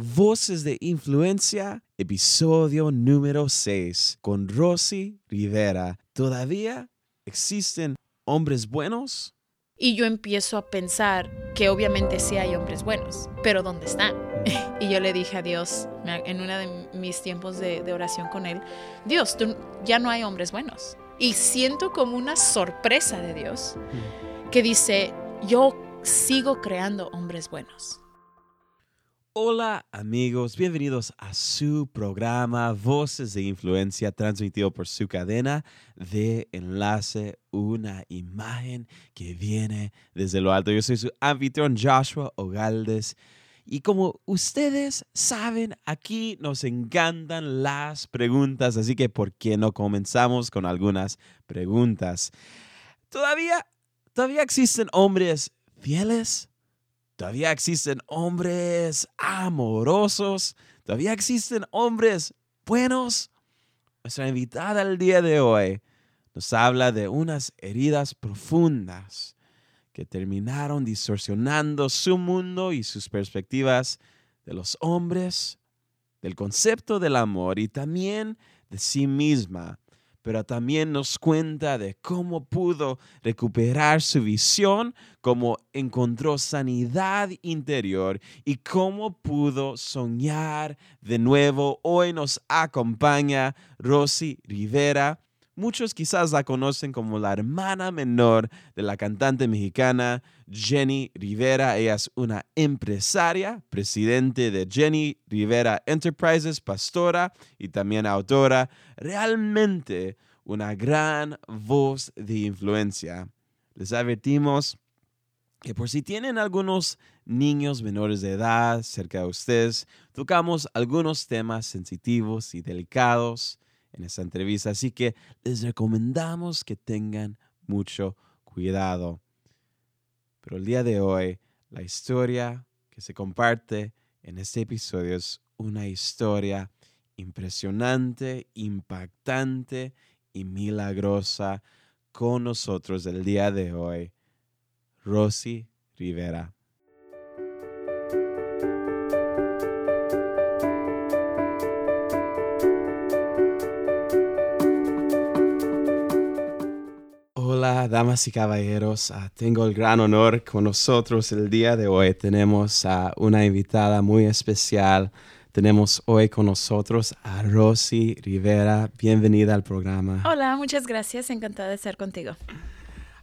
Voces de Influencia, episodio número 6, con Rosy Rivera. ¿Todavía existen hombres buenos? Y yo empiezo a pensar que obviamente sí hay hombres buenos, pero ¿dónde están? y yo le dije a Dios, en uno de mis tiempos de, oración con Él, Dios, ya no hay hombres buenos. Y siento como una sorpresa de Dios que dice, yo sigo creando hombres buenos. Hola amigos, bienvenidos a su programa Voces de Influencia transmitido por su cadena de enlace, una imagen que viene desde lo alto. Yo soy su anfitrión Joshua Ogaldes y como ustedes saben, aquí nos encantan las preguntas, así que ¿por qué no comenzamos con algunas preguntas? ¿Todavía, todavía existen hombres fieles? Todavía existen hombres amorosos. Todavía existen hombres buenos. Nuestra invitada al día de hoy nos habla de unas heridas profundas que terminaron distorsionando su mundo y sus perspectivas de los hombres, del concepto del amor y también de sí misma pero también nos cuenta de cómo pudo recuperar su visión, cómo encontró sanidad interior y cómo pudo soñar de nuevo. Hoy nos acompaña Rosy Rivera. Muchos quizás la conocen como la hermana menor de la cantante mexicana Jenny Rivera. Ella es una empresaria, presidente de Jenny Rivera Enterprises, pastora y también autora. Realmente una gran voz de influencia. Les advertimos que por si tienen algunos niños menores de edad cerca de ustedes, tocamos algunos temas sensitivos y delicados en esta entrevista, así que les recomendamos que tengan mucho cuidado. Pero el día de hoy, la historia que se comparte en este episodio es una historia impresionante, impactante y milagrosa con nosotros el día de hoy, Rosy Rivera. Hola, damas y caballeros. Ah, tengo el gran honor con nosotros el día de hoy. Tenemos a una invitada muy especial, tenemos hoy con nosotros a Rosy Rivera. Bienvenida al programa. Hola, muchas gracias. Encantada de estar contigo.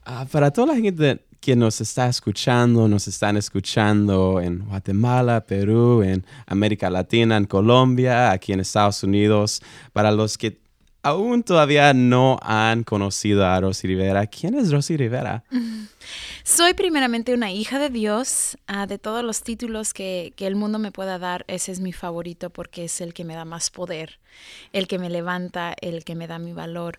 Ah, para toda la gente que nos está escuchando, nos están escuchando en Guatemala, Perú, en América Latina, en Colombia, aquí en Estados Unidos, para los que aún todavía no han conocido a Rosy Rivera, ¿quién es Rosy Rivera? Soy primeramente una hija de Dios. Ah, de todos los títulos que, que, el mundo me pueda dar, ese es mi favorito porque es el que me da más poder, el que me levanta, el que me da mi valor.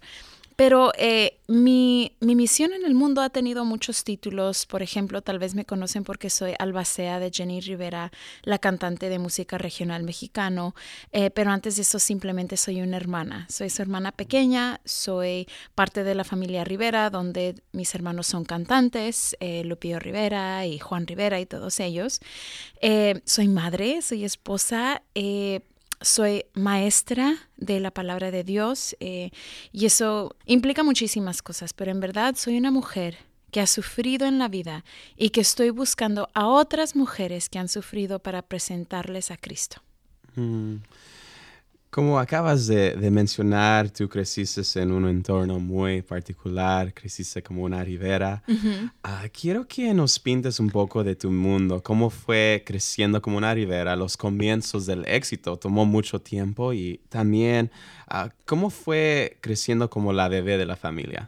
Pero eh, mi, misión en el mundo ha tenido muchos títulos. Por ejemplo, tal vez me conocen porque soy albacea de Jenny Rivera, la cantante de música regional mexicano. Eh, pero antes de eso, simplemente soy una hermana. Soy su hermana pequeña, soy parte de la familia Rivera, donde mis hermanos son cantantes, eh, Rivera y Juan Rivera y todos ellos. soy madre, soy esposa soy maestra de la palabra de Dios eh, y eso implica muchísimas cosas, pero en verdad soy una mujer que ha sufrido en la vida y que estoy buscando a otras mujeres que han sufrido para presentarles a Cristo. Mm. Como acabas de, mencionar, tú creciste en un entorno muy particular, creciste como una ribera. Ah, quiero que nos pintes un poco de tu mundo, cómo fue creciendo como una ribera, los comienzos del éxito, tomó mucho tiempo y también ah, cómo fue creciendo como la bebé de la familia.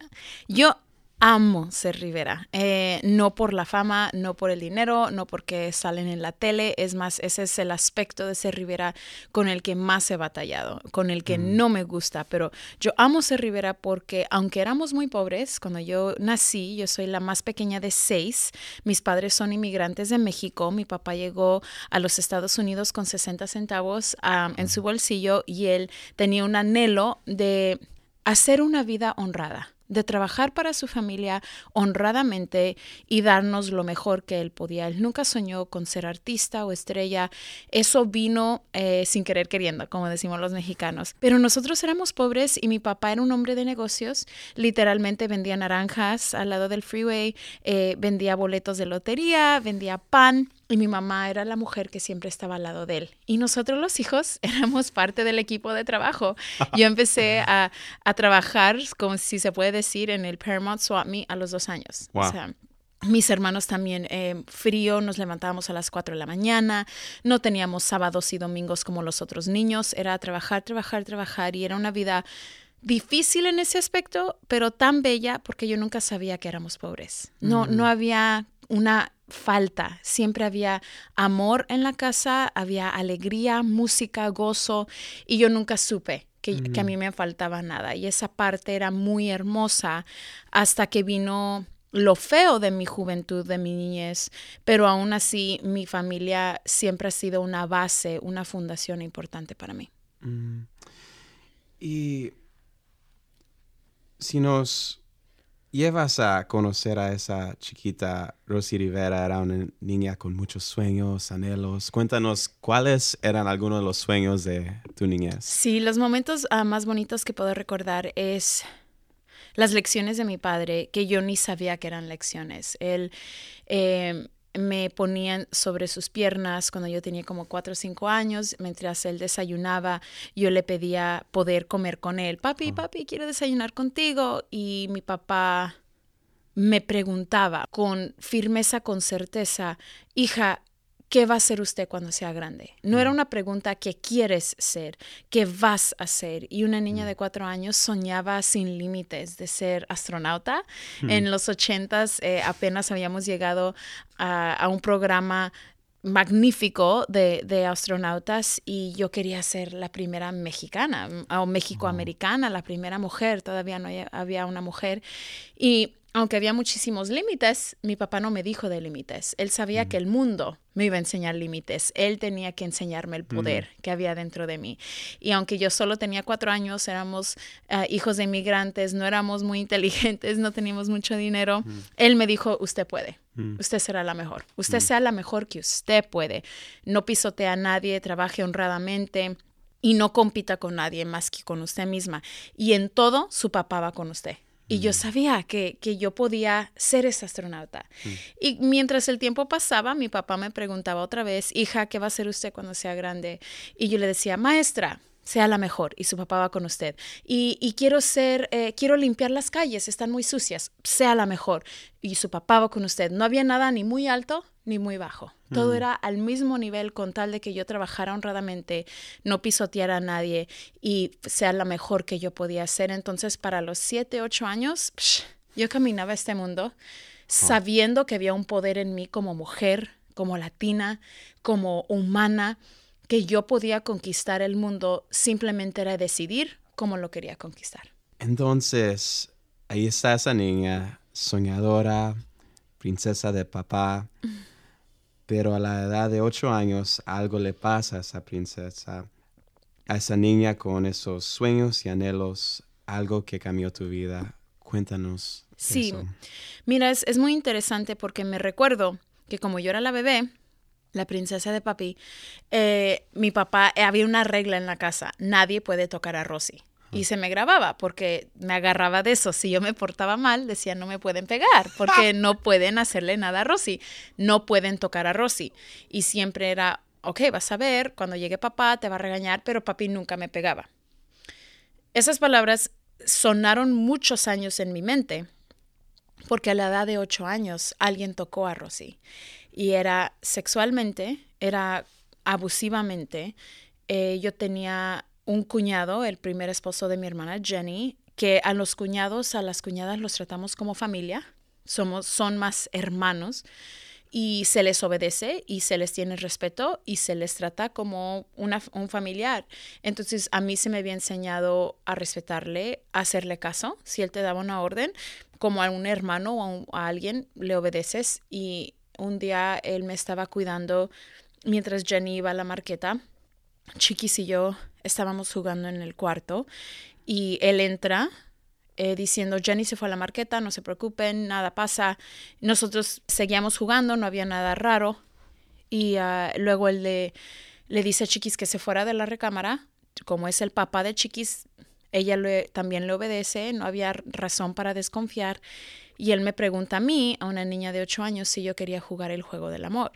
Yo amo ser Rivera. Eh, no por la fama, no por el dinero, no porque salen en la tele. Es más, ese es el aspecto de ser Rivera con el que más he batallado, con el que mm. no me gusta. Pero yo amo ser Rivera porque, aunque éramos muy pobres, cuando yo nací, yo soy la más pequeña de seis. Mis padres son inmigrantes de México. Mi papá llegó a los Estados Unidos con 60 centavos en su bolsillo y él tenía un anhelo de hacer una vida honrada de trabajar para su familia honradamente y darnos lo mejor que él podía. Él nunca soñó con ser artista o estrella. Eso vino eh, sin querer queriendo, como decimos los mexicanos. Pero nosotros éramos pobres y mi papá era un hombre de negocios. Literalmente vendía naranjas al lado del freeway, eh, vendía boletos de lotería, vendía pan y mi mamá era la mujer que siempre estaba al lado de él. Y nosotros los hijos éramos parte del equipo de trabajo. Yo empecé a, a trabajar, como si se puede decir, en el Paramount Swap Me a los dos años. O sea, mis hermanos también, eh, frío, nos levantábamos a las 4 de la mañana, no teníamos sábados y domingos como los otros niños, era trabajar, trabajar, trabajar y era una vida difícil en ese aspecto, pero tan bella porque yo nunca sabía que éramos pobres. No, no había una falta. Siempre había amor en la casa, había alegría, música, gozo, y yo nunca supe que, que, a mí me faltaba nada. Y esa parte era muy hermosa hasta que vino lo feo de mi juventud, de mi niñez, pero aún así mi familia siempre ha sido una base, una fundación importante para mí. Mm. Y si nos llevas a conocer a esa chiquita Rosy Rivera, era una niña con muchos sueños, anhelos. Cuéntanos cuáles eran algunos de los sueños de tu niñez. Sí, los momentos ah, más bonitos que puedo recordar es las lecciones de mi padre, que yo ni sabía que eran lecciones. Él eh, me ponía sobre sus piernas cuando yo tenía como cuatro o cinco años, mientras él desayunaba, yo le pedía poder comer con él. Papi, papi, quiero desayunar contigo. Y mi papá me preguntaba con firmeza, con certeza, hija, ¿qué va a ser usted cuando sea grande? No era mm. una pregunta ¿qué quieres ser? ¿Qué vas a ser? Y una niña mm. de cuatro años soñaba sin límites de ser astronauta. Mm. En los ochentas eh, apenas habíamos llegado a, un programa magnífico de, de, astronautas y yo quería ser la primera mexicana o mexicoamericana, la primera mujer, todavía no había una mujer. Y aunque había muchísimos límites, mi papá no me dijo de límites. Él sabía que el mundo me iba a enseñar límites. Él tenía que enseñarme el poder que había dentro de mí. Y aunque yo solo tenía cuatro años, éramos ah, hijos de inmigrantes, no éramos muy inteligentes, no teníamos mucho dinero, él me dijo, usted puede. Usted será la mejor. Usted sea la mejor que usted puede. No pisotee a nadie, trabaje honradamente y no compita con nadie más que con usted misma. Y en todo, su papá va con usted. Y yo sabía que, que, yo podía ser esa astronauta. Y mientras el tiempo pasaba, mi papá me preguntaba otra vez, hija, ¿qué va a hacer usted cuando sea grande? Y yo le decía, maestra, sea la mejor. Y su papá va con usted. Y, y quiero ser, eh, quiero limpiar las calles, están muy sucias, sea la mejor. Y su papá va con usted. No había nada ni muy alto ni muy bajo. Todo era al mismo nivel con tal de que yo trabajara honradamente, no pisoteara a nadie y sea la mejor que yo podía ser. Entonces, para los siete, ocho años, yo caminaba este mundo sabiendo que había un poder en mí como mujer, como latina, como humana, que yo podía conquistar el mundo, simplemente era decidir cómo lo quería conquistar. Entonces, ahí está esa niña soñadora, princesa de papá pero a la edad de ocho años algo le pasa a esa princesa, a esa niña con esos sueños y anhelos, algo que cambió tu vida. Cuéntanos. Sí, mira, es, muy interesante porque me recuerdo que como yo era la bebé, la princesa de papi, eh, mi papá, eh, había una regla en la casa, nadie puede tocar a Rosy. Y se me grababa porque me agarraba de eso. Si yo me portaba mal, decía no me pueden pegar porque no pueden hacerle nada a Rosy, no pueden tocar a Rosy. Y siempre era, ok, vas a ver, cuando llegue papá te va a regañar, pero papi nunca me pegaba. Esas palabras sonaron muchos años en mi mente porque a la edad de ocho años alguien tocó a Rosy y era sexualmente, era abusivamente. Eh, yo tenía un cuñado, el primer esposo de mi hermana Jenny, que a los cuñados, a las cuñadas los tratamos como familia, somos, son más hermanos y se les obedece y se les tiene respeto y se les trata como una, un familiar. Entonces a mí se me había enseñado a respetarle, a hacerle caso. Si él te daba una orden, como a un hermano o a, a alguien, le obedeces. Y un día él me estaba cuidando mientras Jenny iba a la marqueta. Chiquis y yo estábamos jugando en el cuarto y él entra eh, diciendo, Jenny se fue a la marqueta, no se preocupen, nada pasa. Nosotros seguíamos jugando, no había nada raro. Y ah, luego él le, le dice a Chiquis que se fuera de la recámara. Como es el papá de Chiquis, ella también le obedece, no había razón para desconfiar. Y él me pregunta a mí, a una niña de 8 años, si yo quería jugar el juego del amor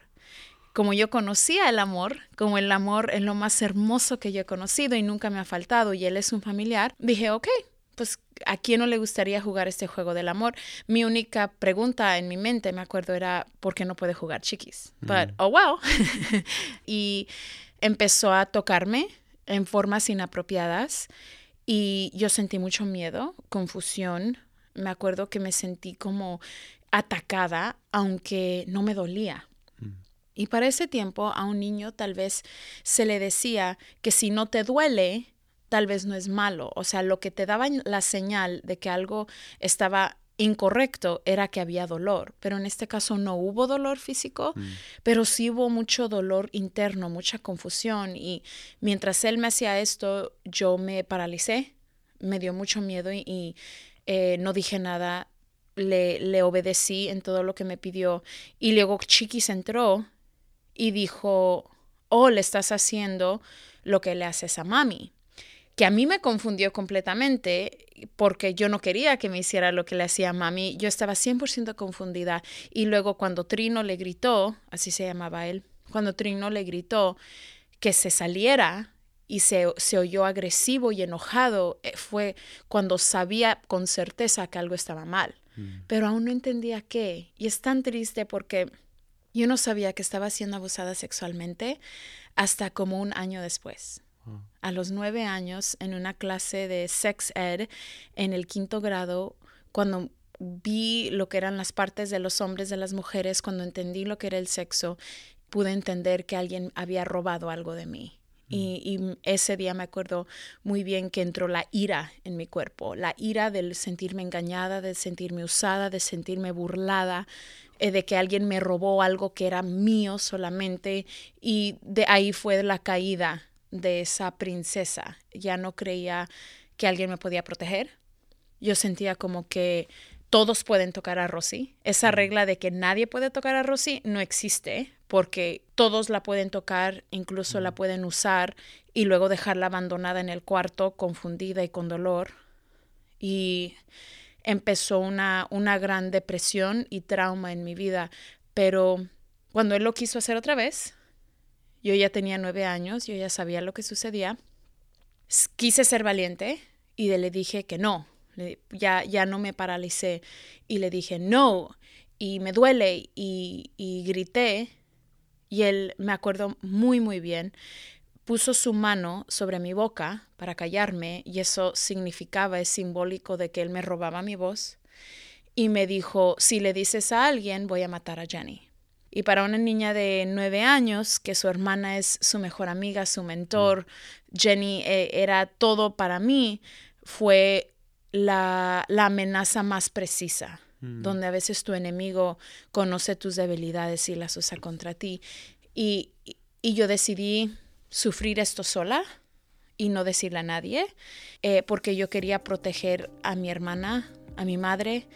como yo conocía el amor, como el amor es lo más hermoso que yo he conocido y nunca me ha faltado y él es un familiar, dije, ok, pues a quién no le gustaría jugar este juego del amor. Mi única pregunta en mi mente, me acuerdo, era ¿por qué no puede jugar chiquis? But, oh wow. y empezó a tocarme en formas inapropiadas y yo sentí mucho miedo, confusión. Me acuerdo que me sentí como atacada, aunque no me dolía. Y para ese tiempo a un niño tal vez se le decía que si no te duele, tal vez no es malo. O sea, lo que te daba la señal de que algo estaba incorrecto era que había dolor, pero en este caso no hubo dolor físico, mm. pero sí hubo mucho dolor interno, mucha confusión y mientras él me hacía esto, yo me paralicé, me dio mucho miedo y, eh, no dije nada, le, le obedecí en todo lo que me pidió y luego Chiquis entró y dijo, oh, le estás haciendo lo que le haces a mami. Que a mí me confundió completamente porque yo no quería que me hiciera lo que le hacía a mami. Yo estaba 100% confundida. Y luego cuando Trino le gritó, así se llamaba él, cuando Trino le gritó que se saliera y se, se oyó agresivo y enojado, eh, fue cuando sabía con certeza que algo estaba mal. Mm. Pero aún no entendía qué. Y es tan triste porque yo no sabía que estaba siendo abusada sexualmente hasta como un año después. A los nueve años, en una clase de sex ed en el quinto grado, cuando vi lo que eran las partes de los hombres, de las mujeres, cuando entendí lo que era el sexo, pude entender que alguien había robado algo de mí. Y, mm. y, ese día me acuerdo muy bien que entró la ira en mi cuerpo, la ira del sentirme engañada, de sentirme usada, de sentirme burlada, eh, de que alguien me robó algo que era mío solamente y de ahí fue la caída de esa princesa. Ya no creía que alguien me podía proteger. Yo sentía como que todos pueden tocar a Rosy. Esa regla de que nadie puede tocar a Rosy no existe porque todos la pueden tocar, incluso la pueden usar y luego dejarla abandonada en el cuarto, confundida y con dolor. Y empezó una, una gran depresión y trauma en mi vida. Pero cuando él lo quiso hacer otra vez, yo ya tenía nueve años, yo ya sabía lo que sucedía. Quise ser valiente y le dije que no, ya, ya no me paralicé y le dije no y me duele y, y grité y él me acuerdo muy muy bien puso su mano sobre mi boca para callarme y eso significaba, es simbólico de que él me robaba mi voz y me dijo, si le dices a alguien voy a matar a Jenny. Y para una niña de nueve años, que su hermana es su mejor amiga, su mentor, Jenny eh, era todo para mí, fue la, la amenaza más precisa, mm. donde a veces tu enemigo conoce tus debilidades y las usa contra ti. Y, y yo decidí sufrir esto sola y no decirle a nadie, eh, porque yo quería proteger a mi hermana, a mi madre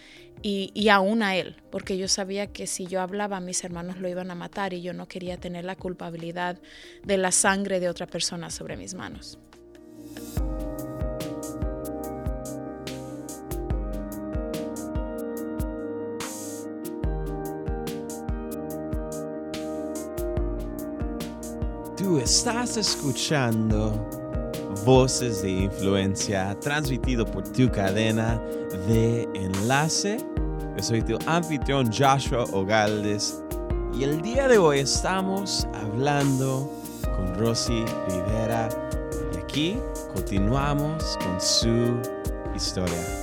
y, y, aún a él, porque yo sabía que si yo hablaba mis hermanos lo iban a matar y yo no quería tener la culpabilidad de la sangre de otra persona sobre mis manos. Tú estás escuchando Voces de Influencia, transmitido por tu cadena de enlace. Yo soy tu anfitrión Joshua Ogaldes y el día de hoy estamos hablando con Rosy Rivera y aquí continuamos con su historia.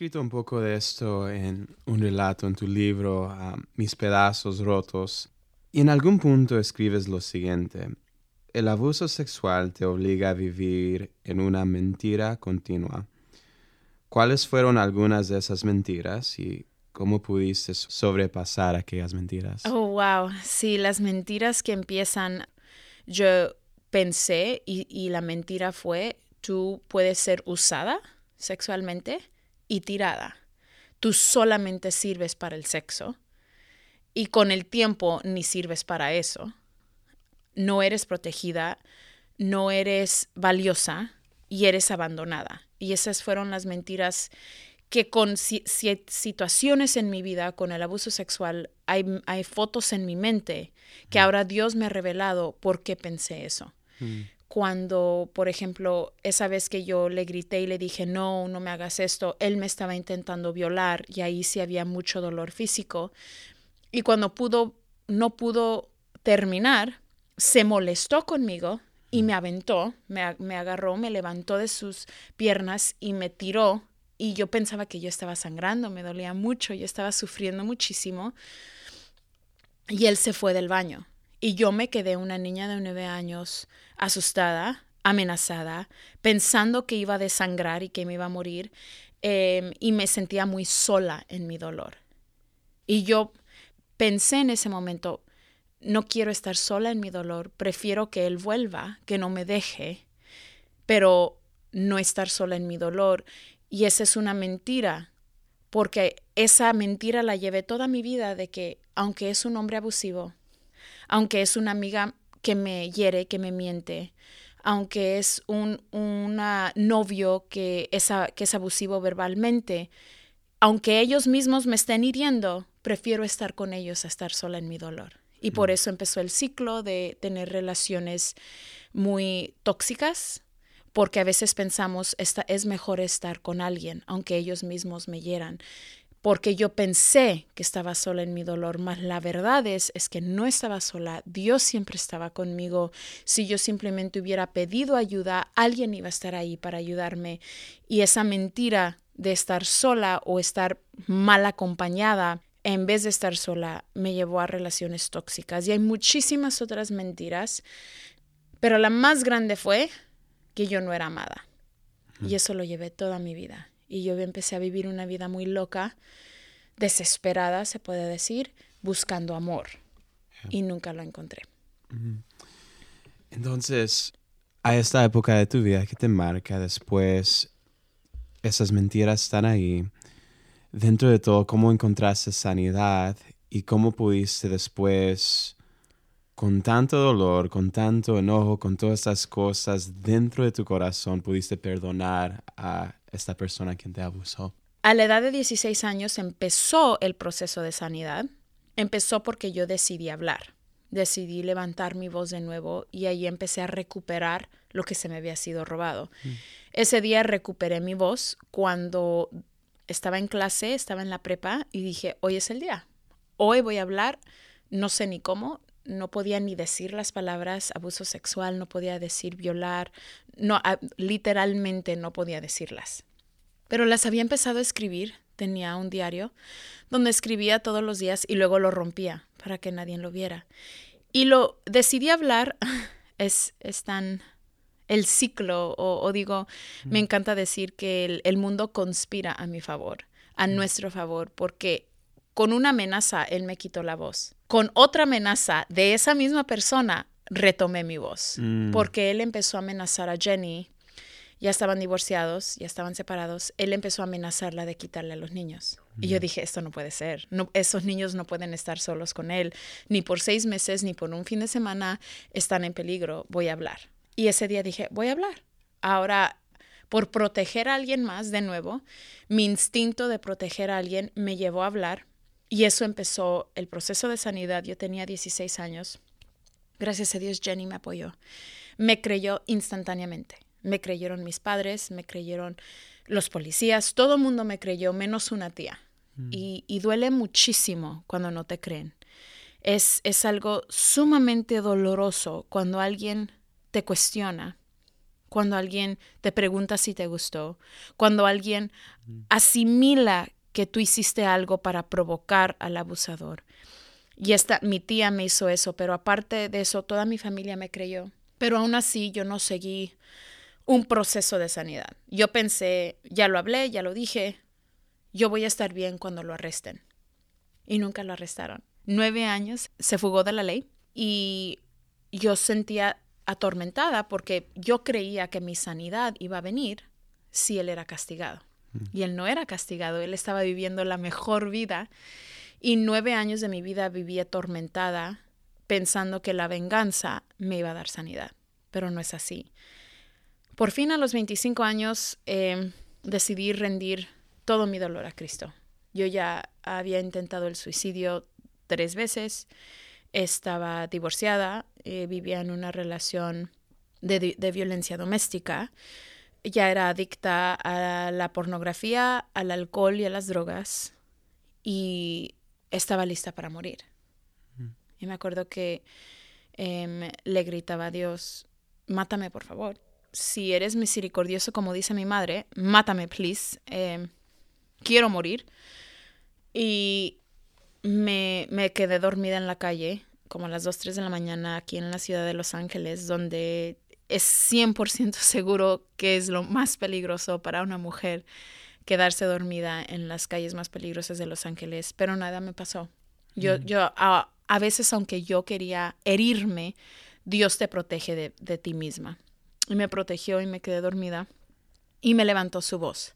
Escrito un poco de esto en un relato en tu libro, Mis pedazos rotos, y en algún punto escribes lo siguiente. El abuso sexual te obliga a vivir en una mentira continua. ¿Cuáles fueron algunas de esas mentiras y ¿Cómo pudiste sobrepasar aquellas mentiras? Oh, wow. Sí, las mentiras que empiezan, yo pensé y, y la mentira fue, tú puedes ser usada sexualmente y tirada. Tú solamente sirves para el sexo y con el tiempo ni sirves para eso. No eres protegida, no eres valiosa y eres abandonada. Y esas fueron las mentiras que con situaciones en mi vida, con el abuso sexual, hay, hay fotos en mi mente que mm. ahora Dios me ha revelado por qué pensé eso. Mm. Cuando, por ejemplo, esa vez que yo le grité y le dije, no, no me hagas esto, él me estaba intentando violar y ahí sí había mucho dolor físico. Y cuando pudo, no pudo terminar, se molestó conmigo y mm. me aventó, me, me agarró, me levantó de sus piernas y me tiró y yo pensaba que yo estaba sangrando, me dolía mucho, yo estaba sufriendo muchísimo. Y él se fue del baño. Y yo me quedé una niña de nueve años asustada, amenazada, pensando que iba a desangrar y que me iba a morir. Em, y me sentía muy sola en mi dolor. Y yo pensé en ese momento, no quiero estar sola en mi dolor, prefiero que él vuelva, que no me deje, pero no estar sola en mi dolor. Y esa es una mentira, porque esa mentira la llevé toda mi vida de que aunque es un hombre abusivo, aunque es una amiga que me hiere, que me miente, aunque es un una novio que es, que es abusivo verbalmente, aunque ellos mismos me estén hiriendo, prefiero estar con ellos a estar sola en mi dolor. Y por mm. eso empezó el ciclo de tener relaciones muy tóxicas, porque a veces pensamos, esta, es mejor estar con alguien, aunque ellos mismos me hieran, porque yo pensé que estaba sola en mi dolor, mas la verdad es, es que no estaba sola, Dios siempre estaba conmigo. Si yo simplemente hubiera pedido ayuda, alguien iba a estar ahí para ayudarme. Y esa mentira de estar sola o estar mal acompañada, en vez de estar sola, me llevó a relaciones tóxicas. Y hay muchísimas otras mentiras, pero la más grande fue que yo no era amada. Y eso lo llevé toda mi vida. Y yo empecé a vivir una vida muy loca, desesperada, se puede decir, buscando amor. Y nunca lo encontré. Entonces, a esta época de tu vida que te marca después, esas mentiras están ahí. Dentro de todo, ¿cómo encontraste sanidad y cómo pudiste después con tanto dolor, con tanto enojo, con todas estas cosas dentro de tu corazón, pudiste perdonar a esta persona quien te abusó? A la edad de 16 años empezó el proceso de sanidad. Empezó porque yo decidí hablar, decidí levantar mi voz de nuevo y ahí empecé a recuperar lo que se me había sido robado. Mm. Ese día recuperé mi voz cuando estaba en clase, estaba en la prepa y dije, hoy es el día, hoy voy a hablar, no sé ni cómo, no podía ni decir las palabras abuso sexual, no podía decir violar, no, literalmente no podía decirlas. Pero las había empezado a escribir, tenía un diario donde escribía todos los días y luego lo rompía para que nadie lo viera. Y lo decidí hablar, es, es tan el ciclo, o, digo, me encanta decir que el, el, mundo conspira a mi favor, a nuestro favor, porque con una amenaza él me quitó la voz con otra amenaza de esa misma persona, retomé mi voz, mm. porque él empezó a amenazar a Jenny, ya estaban divorciados, ya estaban separados, él empezó a amenazarla de quitarle a los niños. Y yo mm. dije, esto no puede ser, no, esos niños no pueden estar solos con él, ni por seis meses, ni por un fin de semana, están en peligro, voy a hablar. Y ese día dije, voy a hablar. Ahora, por proteger a alguien más, de nuevo, mi instinto de proteger a alguien me llevó a hablar y eso empezó el proceso de sanidad. Yo tenía 16 años. Gracias a Dios, Jenny me apoyó. Me creyó instantáneamente. Me creyeron mis padres, me creyeron los policías, todo el mundo me creyó, menos una tía. Mm. Y, duele muchísimo cuando no te creen. Es, es algo sumamente doloroso cuando alguien te cuestiona, cuando alguien te pregunta si te gustó, cuando alguien mm. asimila que tú hiciste algo para provocar al abusador. Y esta, mi tía me hizo eso, pero aparte de eso, toda mi familia me creyó. Pero aún así yo no seguí un proceso de sanidad. Yo pensé, ya lo hablé, ya lo dije, yo voy a estar bien cuando lo arresten. y nunca lo arrestaron. Nueve años, se fugó de la ley y yo sentía atormentada porque yo creía que mi sanidad iba a venir si él era castigado. Y él no era castigado, él estaba viviendo la mejor vida. Y nueve años de mi vida viví atormentada pensando que la venganza me iba a dar sanidad, pero no es así. Por fin a los 25 años eh, decidí rendir todo mi dolor a Cristo. Yo ya había intentado el suicidio tres veces, estaba divorciada, eh, vivía en una relación de, de violencia doméstica, ya era adicta a la pornografía, al alcohol y a las drogas y estaba lista para morir. Y me acuerdo que em, le gritaba a Dios, mátame por favor. Si eres misericordioso como dice mi madre, mátame, please. Em, quiero morir. Y me, me quedé dormida en la calle como a las 2, 3 de la mañana aquí en la ciudad de Los Ángeles, donde es 100% seguro que es lo más peligroso para una mujer quedarse dormida en las calles más peligrosas de Los Ángeles, pero nada me pasó. Yo, yo a, a, veces, aunque yo quería herirme, Dios te protege de, de ti misma. Y me protegió y me quedé dormida y me levantó su voz.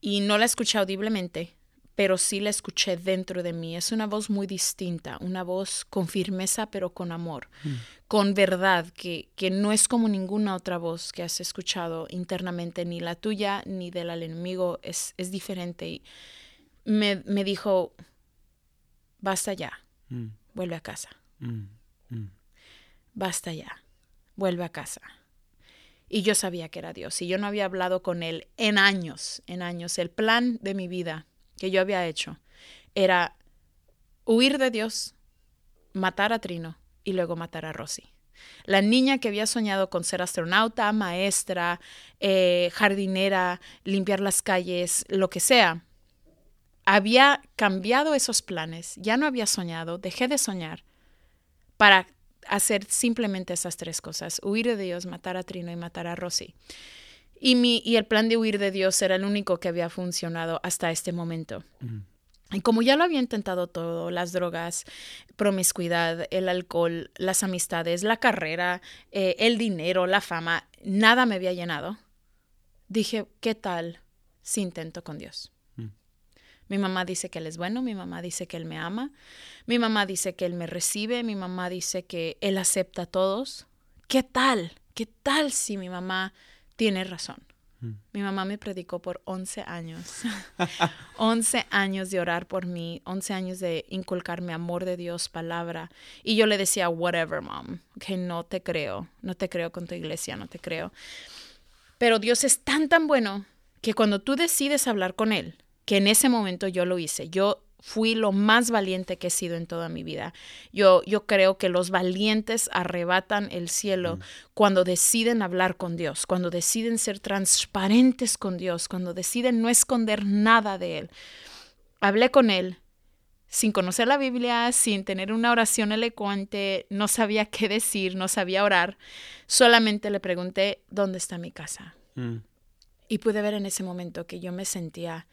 Y no la escuché audiblemente, pero sí la escuché dentro de mí. Es una voz muy distinta, una voz con firmeza, pero con amor, mm. con verdad, que, que no es como ninguna otra voz que has escuchado internamente, ni la tuya ni del enemigo, es, es diferente. Y me, me dijo, basta ya, mm. vuelve a casa. Mm. Basta ya, vuelve a casa. Y yo sabía que era Dios. Y yo no había hablado con Él en años, en años. El plan de mi vida que yo había hecho era huir de Dios, matar a Trino y luego matar a Rosy. La niña que había soñado con ser astronauta, maestra, eh, jardinera, limpiar las calles, lo que sea, había cambiado esos planes, ya no había soñado, dejé de soñar para hacer simplemente esas tres cosas, huir de Dios, matar a Trino y matar a Rosy. Y, mi, y el plan de huir de Dios era el único que había funcionado hasta este momento. Y como ya lo había intentado todo, las drogas, promiscuidad, el alcohol, las amistades, la carrera, eh, el dinero, la fama, nada me había llenado, dije, ¿qué tal si intento con Dios? Mm. Mi mamá dice que Él es bueno, mi mamá dice que Él me ama, mi mamá dice que Él me recibe, mi mamá dice que Él acepta a todos. ¿Qué tal? ¿Qué tal si mi mamá tiene razón. Mm. Mi mamá me predicó por 11 años. 11 años de orar por mí, 11 años de inculcarme amor de Dios, palabra. Y yo le decía, whatever, mom, que no te creo, no te creo con tu iglesia, no te creo. Pero Dios es tan, tan bueno que cuando tú decides hablar con Él, que en ese momento yo lo hice, yo fui lo más valiente que he sido en toda mi vida. Yo, yo creo que los valientes arrebatan el cielo mm. cuando deciden hablar con Dios, cuando deciden ser transparentes con Dios, cuando deciden no esconder nada de Él. Hablé con Él sin conocer la Biblia, sin tener una oración elocuente, no sabía qué decir, no sabía orar, solamente le pregunté, ¿dónde está mi casa? Mm. Y pude ver en ese momento que yo me sentía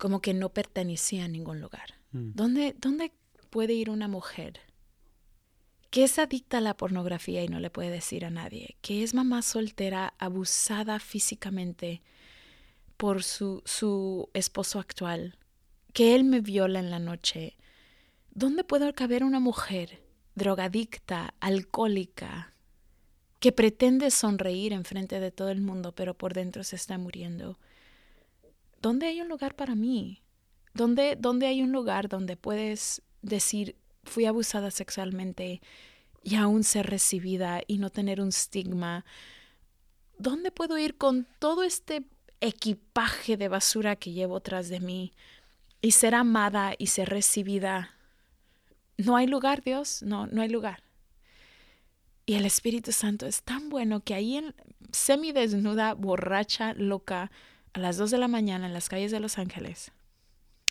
como que no pertenecía a ningún lugar. Mm. ¿Dónde, ¿Dónde puede ir una mujer que es adicta a la pornografía y no le puede decir a nadie? Que es mamá soltera, abusada físicamente por su, su esposo actual, que él me viola en la noche. ¿Dónde puede caber una mujer drogadicta, alcohólica, que pretende sonreír en frente de todo el mundo, pero por dentro se está muriendo? ¿Dónde hay un lugar para mí? ¿Dónde, ¿Dónde hay un lugar donde puedes decir, fui abusada sexualmente y aún ser recibida y no tener un estigma? ¿Dónde puedo ir con todo este equipaje de basura que llevo tras de mí y ser amada y ser recibida? No hay lugar, Dios, no, no hay lugar. Y el Espíritu Santo es tan bueno que ahí en semidesnuda, borracha, loca, a las dos de la mañana en las calles de Los Ángeles,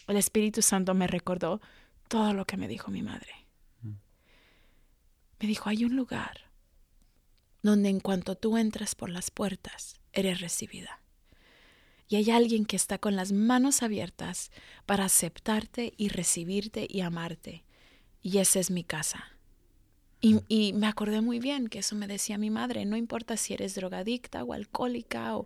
el Espíritu Santo me recordó todo lo que me dijo mi madre. Me dijo, hay un lugar donde en cuanto tú entras por las puertas, eres recibida. Y hay alguien que está con las manos abiertas para aceptarte y recibirte y amarte. Y esa es mi casa. Y, y, me acordé muy bien que eso me decía mi madre, no importa si eres drogadicta o alcohólica o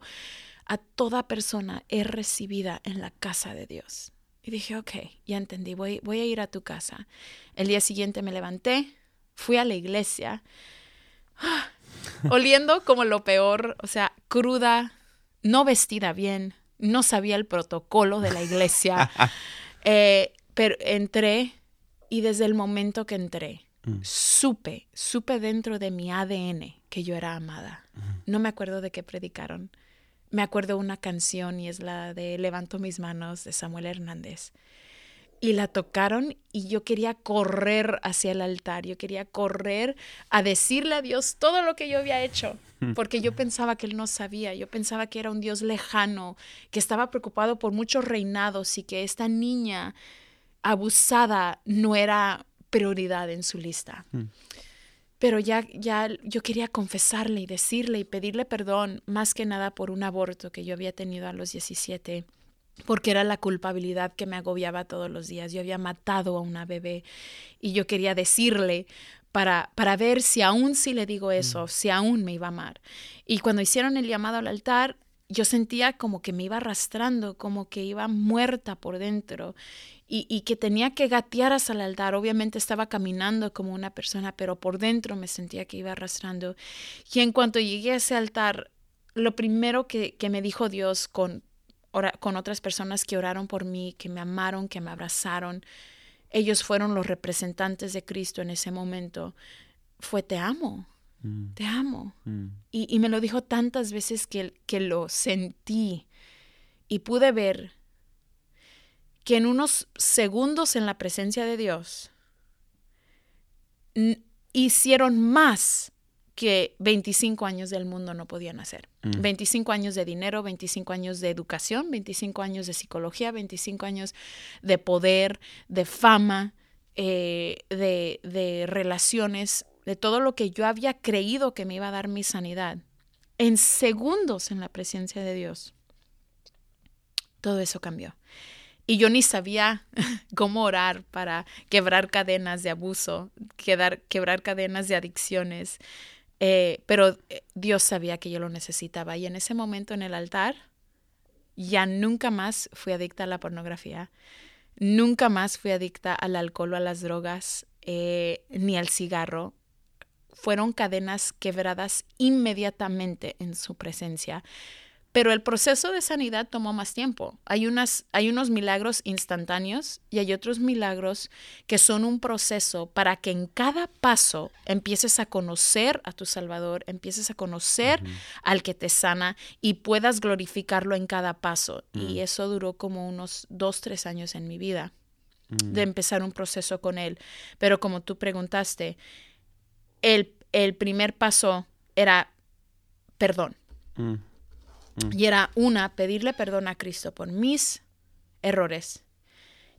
a toda persona es recibida en la casa de Dios. Y dije, ok, ya entendí, voy, voy a ir a tu casa. El día siguiente me levanté, fui a la iglesia, oliendo como lo peor, o sea, cruda, no vestida bien, no sabía el protocolo de la iglesia, eh, pero entré y desde el momento que entré, mm. supe, supe dentro de mi ADN que yo era amada. No me acuerdo de qué predicaron. Me acuerdo una canción y es la de Levanto mis manos de Samuel Hernández y la tocaron y yo quería correr hacia el altar, yo quería correr a decirle a Dios todo lo que yo había hecho, porque yo pensaba que Él no sabía, yo pensaba que era un Dios lejano, que estaba preocupado por muchos reinados y que esta niña abusada no era prioridad en su lista. Mm. Pero ya, ya yo quería confesarle y decirle y pedirle perdón, más que nada por un aborto que yo había tenido a los 17 porque era la culpabilidad que me agobiaba todos los días. Yo había matado a una bebé y yo quería decirle para, para ver si aún si le digo eso, mm. si aún me iba a amar. Y cuando hicieron el llamado al altar, yo sentía como que me iba arrastrando, como que iba muerta por dentro y, y, que tenía que gatear hasta el altar. Obviamente estaba caminando como una persona, pero por dentro me sentía que iba arrastrando. Y en cuanto llegué a ese altar, lo primero que, que me dijo Dios con con otras personas que oraron por mí, que me amaron, que me abrazaron. Ellos fueron los representantes de Cristo en ese momento. Fue te amo, mm. te amo. Mm. Y, me lo dijo tantas veces que, que lo sentí y pude ver que en unos segundos en la presencia de Dios hicieron más que 25 años del mundo no podían hacer. 25 mm. años de dinero, 25 años de educación, 25 años de psicología, 25 años de poder, de fama, eh, de, de relaciones, de todo lo que yo había creído que me iba a dar mi sanidad. En segundos en la presencia de Dios. Todo eso cambió. Y yo ni sabía cómo orar para quebrar cadenas de abuso, quedar, quebrar cadenas de adicciones, eh, pero eh, Dios sabía que yo lo necesitaba y en ese momento en el altar ya nunca más fui adicta a la pornografía, nunca más fui adicta al alcohol o a las drogas, eh, ni al cigarro. Fueron cadenas quebradas inmediatamente en su presencia. Pero el proceso de sanidad tomó más tiempo. Hay, unas, hay unos milagros instantáneos y hay otros milagros que son un proceso para que en cada paso empieces a conocer a tu Salvador, empieces a conocer al que te sana y puedas glorificarlo en cada paso. Y mm. eso duró como unos dos, tres años en mi vida de mm. empezar un proceso con él. Pero como tú preguntaste, el, el primer paso era perdón. Mm. Y era una, pedirle perdón a Cristo por mis errores.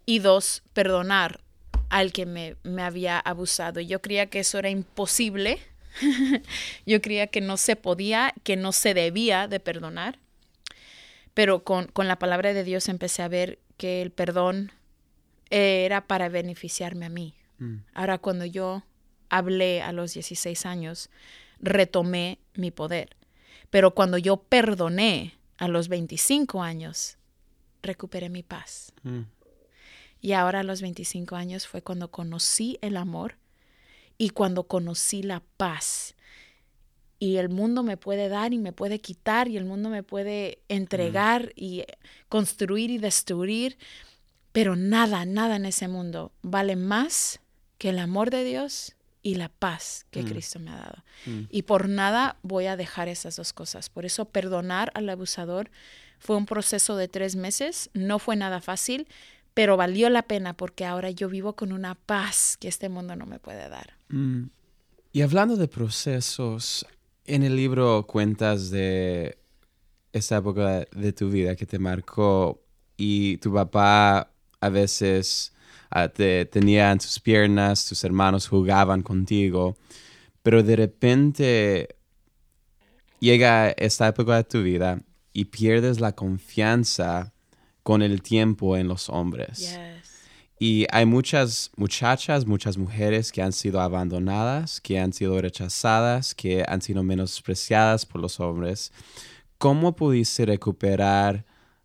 Y dos, perdonar al que me, me había abusado. Yo creía que eso era imposible. Yo creía que no se podía, que no se debía de perdonar. Pero con, con la palabra de Dios empecé a ver que el perdón era para beneficiarme a mí. Mm. Ahora cuando yo hablé a los 16 años, retomé mi poder. Pero cuando yo perdoné a los 25 años, recuperé mi paz. Mm. Y ahora a los 25 años fue cuando conocí el amor y cuando conocí la paz. Y el mundo me puede dar y me puede quitar y el mundo me puede entregar mm. y construir y destruir. Pero nada, nada en ese mundo vale más que el amor de Dios y la paz que mm. Cristo me ha dado. Mm. Y por nada voy a dejar esas dos cosas. Por eso perdonar al abusador fue un proceso de tres meses, no fue nada fácil, pero valió la pena porque ahora yo vivo con una paz que este mundo no me puede dar. Mm. Y hablando de procesos, en el libro cuentas de esa época de tu vida que te marcó y tu papá a veces te tenía en sus piernas, tus hermanos jugaban contigo, pero de repente llega esta época de tu vida y pierdes la confianza con el tiempo en los hombres. Yes. Y hay muchas muchachas, muchas mujeres que han sido abandonadas, que han sido rechazadas, que han sido menospreciadas por los hombres. ¿Cómo pudiste recuperar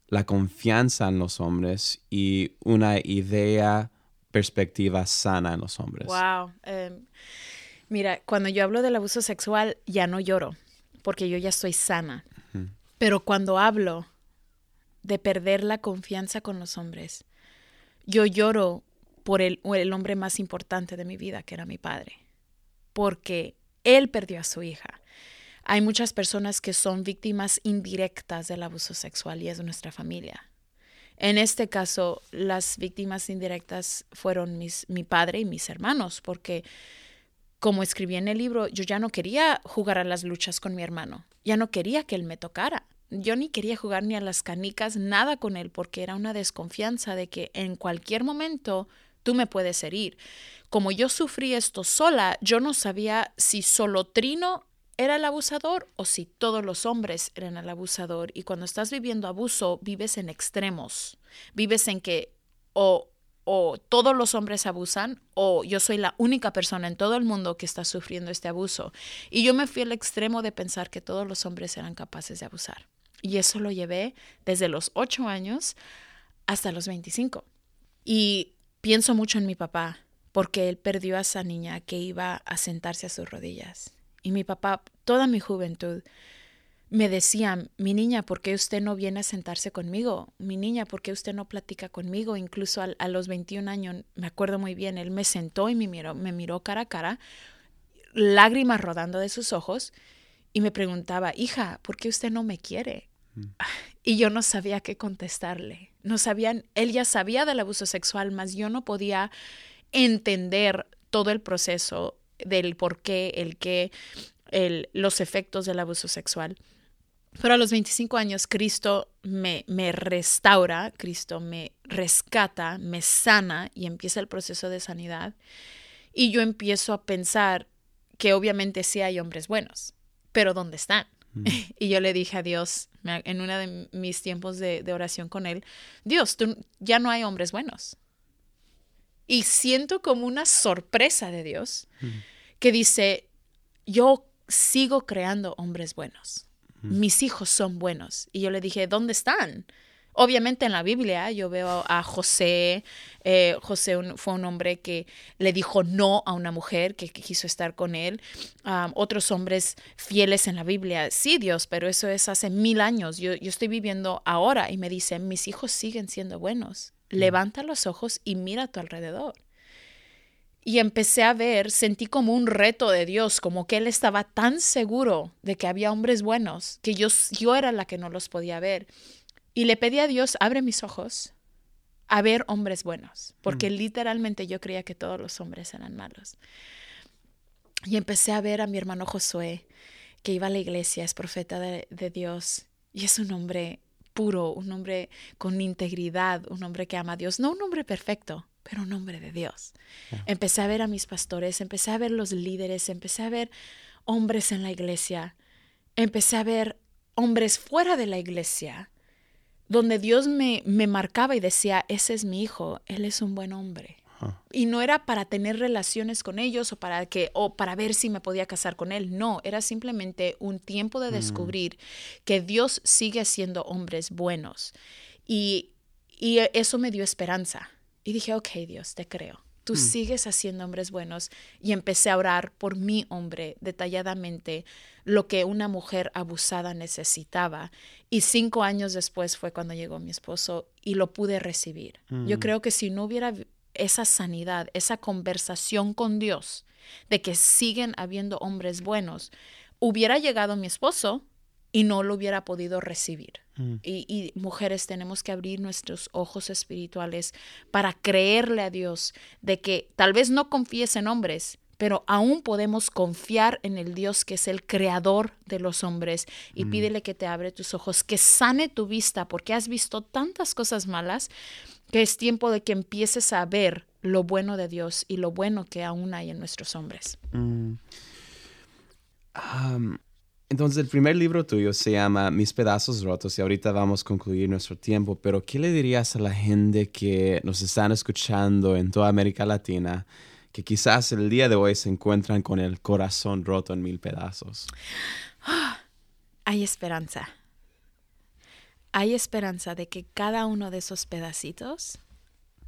la confianza en los hombres y una idea, perspectiva sana en los hombres? Wow. Em, mira, cuando yo hablo del abuso sexual, ya no lloro, porque yo ya estoy sana. Pero cuando hablo de perder la confianza con los hombres, yo lloro por el, el hombre más importante de mi vida, que era mi padre, porque él perdió a su hija. Hay muchas personas que son víctimas indirectas del abuso sexual y es nuestra familia. En este caso, las víctimas indirectas fueron mis, mi padre y mis hermanos, porque como escribí en el libro, yo ya no quería jugar a las luchas con mi hermano, ya no quería que él me tocara. Yo ni quería jugar ni a las canicas, nada con él, porque era una desconfianza de que en cualquier momento tú me puedes herir. Como yo sufrí esto sola, yo no sabía si solo Trino era el abusador o si todos los hombres eran el abusador. Y cuando estás viviendo abuso, vives en extremos. Vives en que o, o todos los hombres abusan o yo soy la única persona en todo el mundo que está sufriendo este abuso. Y yo me fui al extremo de pensar que todos los hombres eran capaces de abusar. Y eso lo llevé desde los 8 años hasta los 25. Y pienso mucho en mi papá, porque él perdió a esa niña que iba a sentarse a sus rodillas. Y mi papá, toda mi juventud, me decía, mi niña, ¿por qué usted no viene a sentarse conmigo? Mi niña, ¿por qué usted no platica conmigo? Incluso a, a los 21 años, me acuerdo muy bien, él me sentó y me miró, me miró cara a cara, lágrimas rodando de sus ojos, y me preguntaba, hija, ¿por qué usted no me quiere? Y yo no sabía qué contestarle. No sabían, él ya sabía del abuso sexual, mas yo no podía entender todo el proceso del por qué, el qué, el, los efectos del abuso sexual. Pero a los 25 años Cristo me, me restaura, Cristo me rescata, me sana y empieza el proceso de sanidad. Y yo empiezo a pensar que obviamente sí hay hombres buenos, pero ¿dónde están? Y yo le dije a Dios, en uno de mis tiempos de, de oración con Él, Dios, tú, ya no hay hombres buenos. Y siento como una sorpresa de Dios que dice, yo sigo creando hombres buenos. Mis hijos son buenos. Y yo le dije, ¿dónde están? Obviamente en la Biblia yo veo a José, eh, José un, fue un hombre que le dijo no a una mujer que, que quiso estar con él, um, otros hombres fieles en la Biblia, sí Dios, pero eso es hace mil años, yo, yo estoy viviendo ahora y me dicen, mis hijos siguen siendo buenos, levanta los ojos y mira a tu alrededor. Y empecé a ver, sentí como un reto de Dios, como que Él estaba tan seguro de que había hombres buenos, que yo, yo era la que no los podía ver. Y le pedí a Dios, abre mis ojos a ver hombres buenos, porque mm. literalmente yo creía que todos los hombres eran malos. Y empecé a ver a mi hermano Josué, que iba a la iglesia, es profeta de, de Dios, y es un hombre puro, un hombre con integridad, un hombre que ama a Dios, no un hombre perfecto, pero un hombre de Dios. Yeah. Empecé a ver a mis pastores, empecé a ver los líderes, empecé a ver hombres en la iglesia, empecé a ver hombres fuera de la iglesia donde Dios me, me marcaba y decía, ese es mi hijo, él es un buen hombre. Y no era para tener relaciones con ellos o para que o para ver si me podía casar con él, no, era simplemente un tiempo de descubrir mm. que Dios sigue siendo hombres buenos. Y, y eso me dio esperanza. Y dije, ok, Dios, te creo. Tú mm. sigues haciendo hombres buenos. Y empecé a orar por mi hombre detalladamente, lo que una mujer abusada necesitaba. Y cinco años después fue cuando llegó mi esposo y lo pude recibir. Mm. Yo creo que si no hubiera esa sanidad, esa conversación con Dios, de que siguen habiendo hombres buenos, hubiera llegado mi esposo y no lo hubiera podido recibir. Mm. Y, y, mujeres tenemos que abrir nuestros ojos espirituales para creerle a Dios de que tal vez no confíes en hombres, pero aún podemos confiar en el Dios que es el creador de los hombres y mm. pídele que te abre tus ojos, que sane tu vista, porque has visto tantas cosas malas que es tiempo de que empieces a ver lo bueno de Dios y lo bueno que aún hay en nuestros hombres. Mm. Um, Entonces, el primer libro tuyo se llama Mis pedazos rotos y ahorita vamos a concluir nuestro tiempo, pero ¿qué le dirías a la gente que nos están escuchando en toda América Latina que quizás el día de hoy se encuentran con el corazón roto en mil pedazos? Hay esperanza. Hay esperanza de que cada uno de esos pedacitos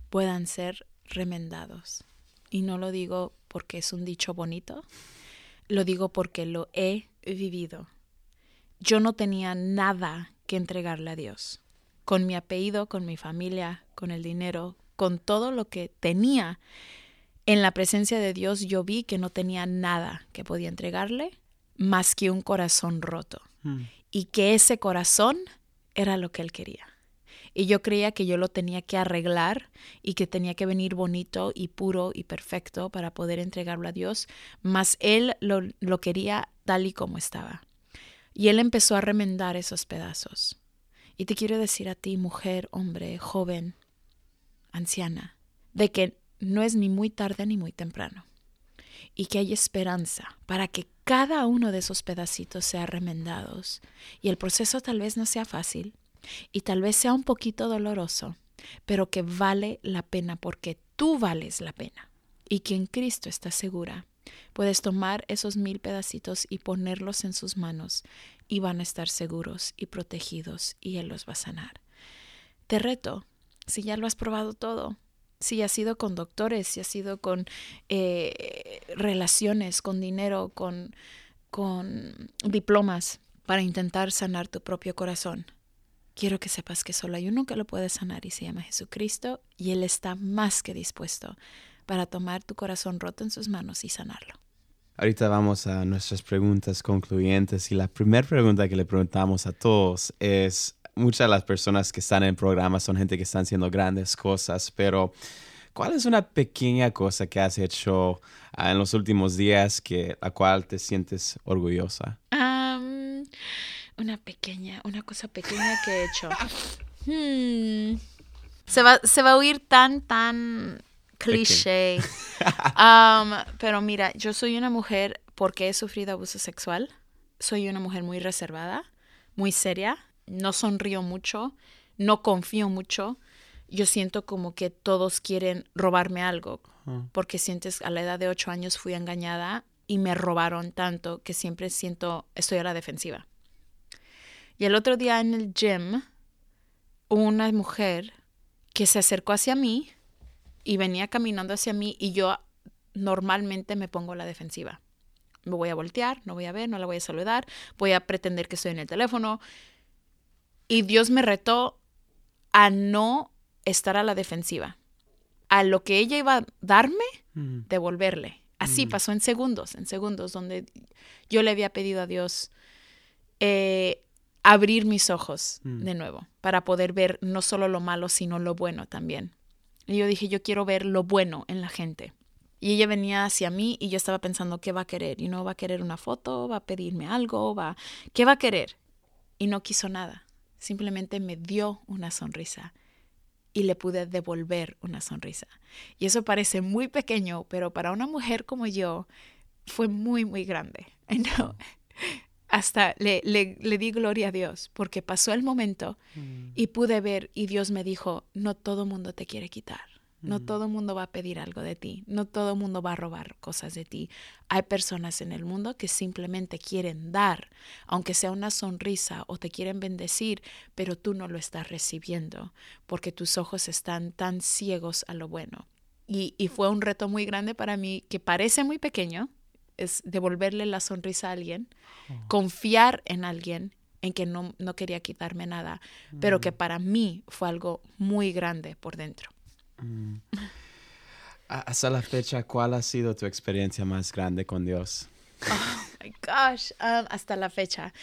puedan ser remendados. Y no lo digo porque es un dicho bonito, lo digo porque lo he vivido. Yo no tenía nada que entregarle a Dios. Con mi apellido, con mi familia, con el dinero, con todo lo que tenía, en la presencia de Dios yo vi que no tenía nada que podía entregarle más que un corazón roto. Hmm. Y que ese corazón era lo que él quería. Y yo creía que yo lo tenía que arreglar y que tenía que venir bonito y puro y perfecto para poder entregarlo a Dios, mas él lo, lo quería tal y como estaba. Y él empezó a remendar esos pedazos. Y te quiero decir a ti, mujer, hombre, joven, anciana, de que no es ni muy tarde ni muy temprano. Y que hay esperanza para que cada uno de esos pedacitos sea remendados. Y el proceso tal vez no sea fácil, y tal vez sea un poquito doloroso, pero que vale la pena porque tú vales la pena y que en Cristo estás segura. Puedes tomar esos mil pedacitos y ponerlos en sus manos y van a estar seguros y protegidos y Él los va a sanar. Te reto, si ya lo has probado todo, si has sido con doctores, si has sido con eh, relaciones, con dinero, con, con diplomas para intentar sanar tu propio corazón, quiero que sepas que solo hay uno que lo puede sanar y se llama Jesucristo y Él está más que dispuesto para tomar tu corazón roto en sus manos y sanarlo. Ahorita vamos a nuestras preguntas concluyentes y la primera pregunta que le preguntamos a todos es, muchas de las personas que están en el programa son gente que están haciendo grandes cosas, pero ¿cuál es una pequeña cosa que has hecho ah, en los últimos días que la cual te sientes orgullosa? Una pequeña, una cosa pequeña que he hecho. Hmm. Se, va, se va a oír tan, tan cliché. Um, pero mira, yo soy una mujer porque he sufrido abuso sexual. Soy una mujer muy reservada, muy seria. No sonrío mucho, no confío mucho. Yo siento como que todos quieren robarme algo. Porque sientes, a la edad de ocho años fui engañada y me robaron tanto que siempre siento, estoy a la defensiva. Y el otro día en el gym, una mujer que se acercó hacia mí y venía caminando hacia mí y yo normalmente me pongo a la defensiva. Me voy a voltear, no voy a ver, no la voy a saludar, voy a pretender que estoy en el teléfono. Y Dios me retó a no estar a la defensiva. A lo que ella iba a darme, mm. devolverle. Así mm. pasó en segundos, en segundos, donde yo le había pedido a Dios, eh, abrir mis ojos mm. de nuevo para poder ver no solo lo malo, sino lo bueno también. Y yo dije, yo quiero ver lo bueno en la gente. Y ella venía hacia mí y yo estaba pensando, ¿qué va a querer? Y no va a querer una foto, va a pedirme algo, va, ¿qué va a querer? Y no quiso nada. Simplemente me dio una sonrisa y le pude devolver una sonrisa. Y eso parece muy pequeño, pero para una mujer como yo fue muy, muy grande. No, hasta le, le, le, di gloria a Dios, porque pasó el momento mm. y pude ver y Dios me dijo, no todo mundo te quiere quitar, no mm. todo mundo va a pedir algo de ti, no todo mundo va a robar cosas de ti. Hay personas en el mundo que simplemente quieren dar, aunque sea una sonrisa o te quieren bendecir, pero tú no lo estás recibiendo, porque tus ojos están tan ciegos a lo bueno. Y, y fue un reto muy grande para mí, que parece muy pequeño, es devolverle la sonrisa a alguien, oh. confiar en alguien en que no, no quería quitarme nada, pero que mm. para mí fue algo muy grande por dentro. Mm. Hasta la fecha, ¿cuál ha sido tu experiencia más grande con Dios? Oh my gosh, um, hasta la fecha.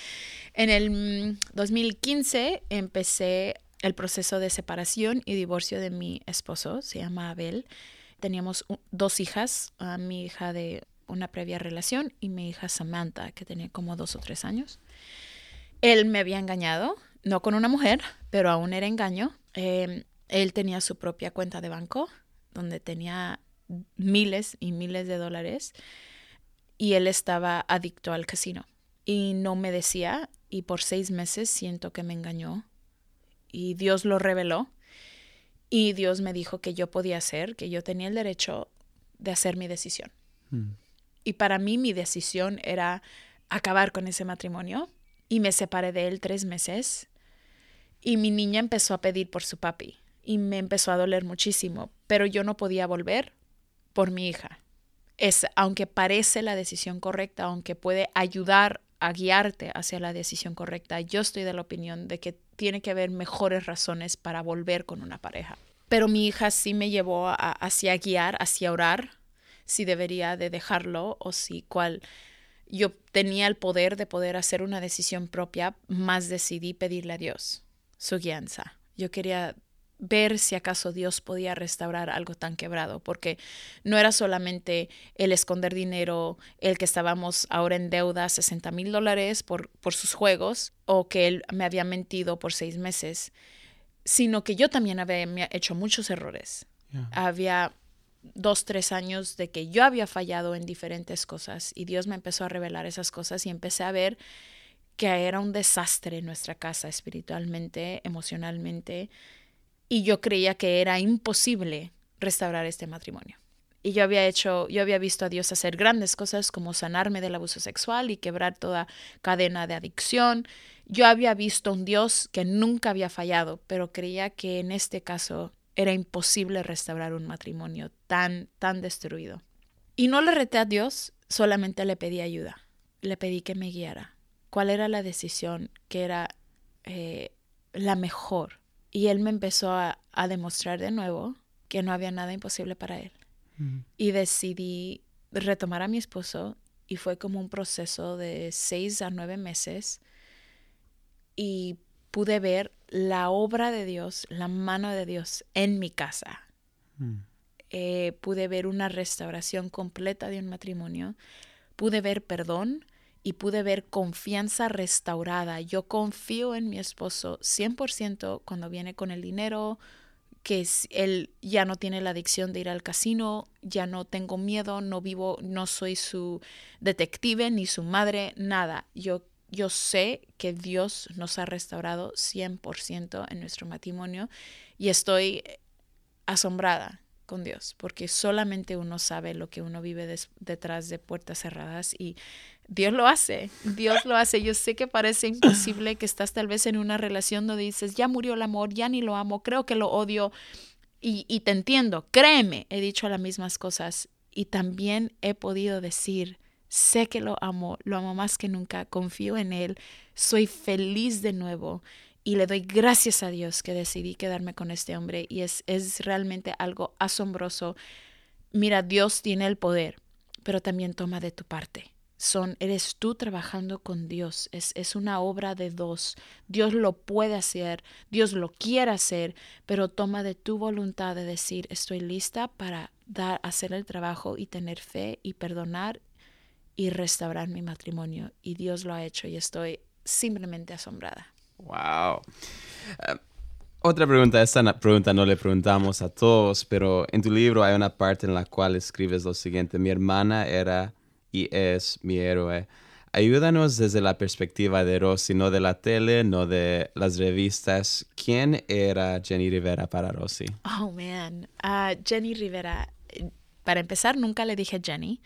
En el 2015 mm, empecé el proceso de separación y divorcio de mi esposo, se llama Abel. Teníamos dos hijas, mi hija de una previa relación y mi hija Samantha, que tenía como dos o tres años. Él me había engañado, no con una mujer, pero aún era engaño. Em, él tenía su propia cuenta de banco, donde tenía miles y miles de dólares, y él estaba adicto al casino. y no me decía y por seis meses siento que me engañó y Dios lo reveló y Dios me dijo que yo podía hacer, que yo tenía el derecho de hacer mi decisión. Mm. Y para mí mi decisión era acabar con ese matrimonio y me separé de él tres meses y mi niña empezó a pedir por su papi y me empezó a doler muchísimo, pero yo no podía volver por mi hija. Es, aunque parece la decisión correcta, aunque puede ayudar a guiarte hacia la decisión correcta, yo estoy de la opinión de que tiene que haber mejores razones para volver con una pareja. Pero mi hija sí me llevó a, hacia guiar, hacia orar, si debería de dejarlo o si cuál yo tenía el poder de poder hacer una decisión propia, más decidí pedirle a Dios su guianza. Yo quería ver si acaso Dios podía restaurar algo tan quebrado, porque no era solamente el esconder dinero, el que estábamos ahora en deuda 60 mil dólares por, por sus juegos, o que él me había mentido por seis meses, sino que yo también había hecho muchos errores. Había dos, tres años de que yo había fallado en diferentes cosas y Dios me empezó a revelar esas cosas y empecé a ver que era un desastre en nuestra casa espiritualmente, emocionalmente, y yo creía que era imposible restaurar este matrimonio. Y yo había hecho, yo había visto a Dios hacer grandes cosas como sanarme del abuso sexual y quebrar toda cadena de adicción. Yo había visto un Dios que nunca había fallado, pero creía que en este caso era imposible restaurar un matrimonio tan, tan destruido. Y no le reté a Dios, solamente le pedí ayuda. Le pedí que me guiara. ¿Cuál era la decisión que era eh, la mejor? Y él me empezó a, demostrar de nuevo que no había nada imposible para él. Y decidí retomar a mi esposo y fue como un proceso de seis a nueve meses y pude ver la obra de Dios, la mano de Dios en mi casa. Mm. Eh, pude ver una restauración completa de un matrimonio, pude ver perdón y pude ver confianza restaurada. Yo confío en mi esposo 100% cuando viene con el dinero, que él ya no tiene la adicción de ir al casino, ya no tengo miedo, no vivo, no soy su detective ni su madre, nada. Yo yo sé que Dios nos ha restaurado 100% en nuestro matrimonio y estoy asombrada con Dios, porque solamente uno sabe lo que uno vive detrás de puertas cerradas y Dios lo hace, Dios lo hace. Yo sé que parece imposible que estás tal vez en una relación donde dices, ya murió el amor, ya ni lo amo, creo que lo odio y, y te entiendo, créeme, he dicho las mismas cosas y también he podido decir, Sé que lo amo, lo amo más que nunca, confío en Él, soy feliz de nuevo y le doy gracias a Dios que decidí quedarme con este hombre y es, es realmente algo asombroso. Mira, Dios tiene el poder, pero también toma de tu parte. Son, eres tú trabajando con Dios, es, es una obra de dos. Dios lo puede hacer, Dios lo quiere hacer, pero toma de tu voluntad de decir, estoy lista para dar, hacer el trabajo y tener fe y perdonar y restaurar mi matrimonio. Y Dios lo ha hecho y estoy simplemente asombrada. Wow. Eh, otra pregunta, esta pregunta no le preguntamos a todos, pero en tu libro hay una parte en la cual escribes lo siguiente, mi hermana era y es mi héroe. Ayúdanos desde la perspectiva de Rosy, no de la tele, no de las revistas. ¿Quién era Jenny Rivera para Rosy? Oh, man. Ah, Jenny Rivera, eh, para empezar, nunca le dije Jenny.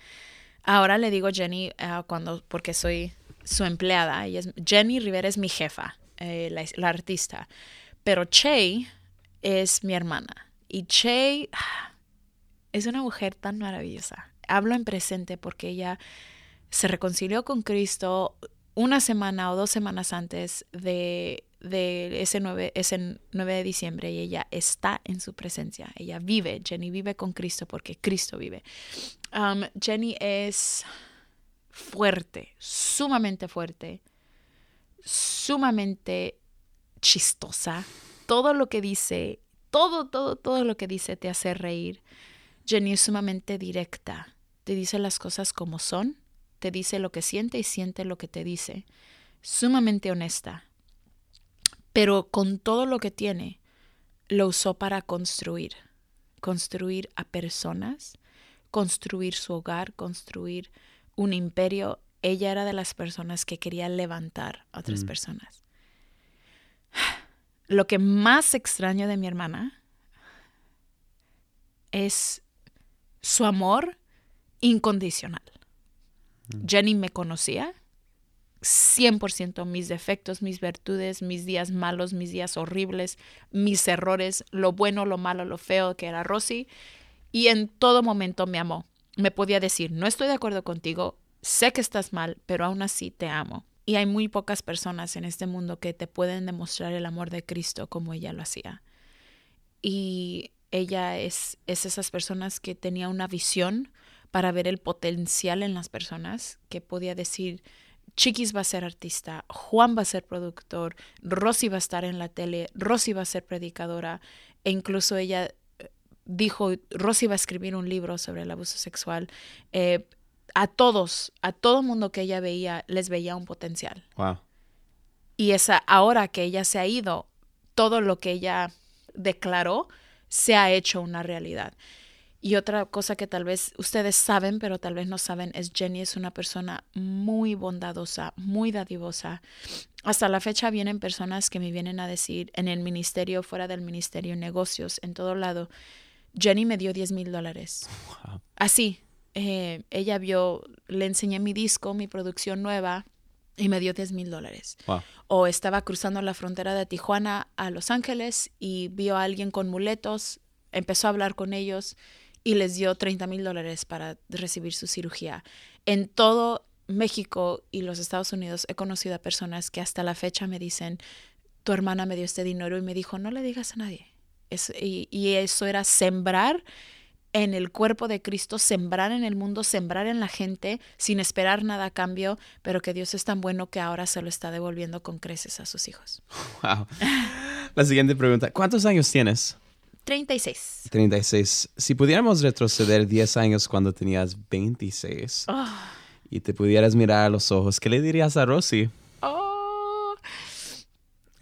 Ahora le digo Jenny ah, cuando, porque soy su empleada. Y es, Jenny Rivera es mi jefa, eh, la, artista. Pero Che es mi hermana. Y Che ah, es una mujer tan maravillosa. Hablo en presente porque ella se reconcilió con Cristo una semana o dos semanas antes de de ese 9, ese 9 de diciembre y ella está en su presencia. Ella vive, Jenny vive con Cristo porque Cristo vive. Um, Jenny es fuerte, sumamente fuerte, sumamente chistosa. Todo lo que dice, todo, todo, todo lo que dice te hace reír. Jenny es sumamente directa, te dice las cosas como son, te dice lo que siente y siente lo que te dice. Sumamente honesta, pero con todo lo que tiene, lo usó para construir, construir a personas, construir su hogar, construir un imperio ella era de las personas que quería levantar a otras Mm. personas. Lo que más extraño de mi hermana es su amor incondicional. Jenny me conocía 100% mis defectos, mis virtudes, mis días malos, mis días horribles, mis errores, lo bueno, lo malo, lo feo que era Rosy. Y en todo momento me amó. Me podía decir, no estoy de acuerdo contigo, sé que estás mal, pero aún así te amo. Y hay muy pocas personas en este mundo que te pueden demostrar el amor de Cristo como ella lo hacía. Y ella es, es esas personas que tenía una visión para ver el potencial en las personas, que podía decir, Chiquis va a ser artista, Juan va a ser productor, Rosy va a estar en la tele, Rosy va a ser predicadora, e incluso ella eh, dijo, Rosy va a escribir un libro sobre el abuso sexual. Eh, a todos, a todo mundo que ella veía, les veía un potencial. Wow. Y esa, ahora que ella se ha ido, todo lo que ella declaró se ha hecho una realidad. Y otra cosa que tal vez ustedes saben, pero tal vez no saben, es Jenny es una persona muy bondadosa, muy dadivosa. Hasta la fecha vienen personas que me vienen a decir en el ministerio, fuera del ministerio, negocios, en todo lado, Jenny me dio 10 mil dólares. Wow. Así, eh, ella vio, le enseñé mi disco, mi producción nueva, y me dio 10 mil dólares. Wow. O estaba cruzando la frontera de Tijuana a Los Ángeles y vio a alguien con muletos, empezó a hablar con ellos y les dio 30 mil dólares para recibir su cirugía. En todo México y los Estados Unidos he conocido a personas que hasta la fecha me dicen, tu hermana me dio este dinero y me dijo, no le digas a nadie. Es- y, y eso era sembrar en el cuerpo de Cristo, sembrar en el mundo, sembrar en la gente sin esperar nada a cambio, pero que Dios es tan bueno que ahora se lo está devolviendo con creces a sus hijos. Wow. La siguiente pregunta. ¿Cuántos años tienes? 36. 36. Si pudiéramos retroceder 10 años cuando tenías 26 Ah. y te pudieras mirar a los ojos, ¿qué le dirías a Rosy? Oh.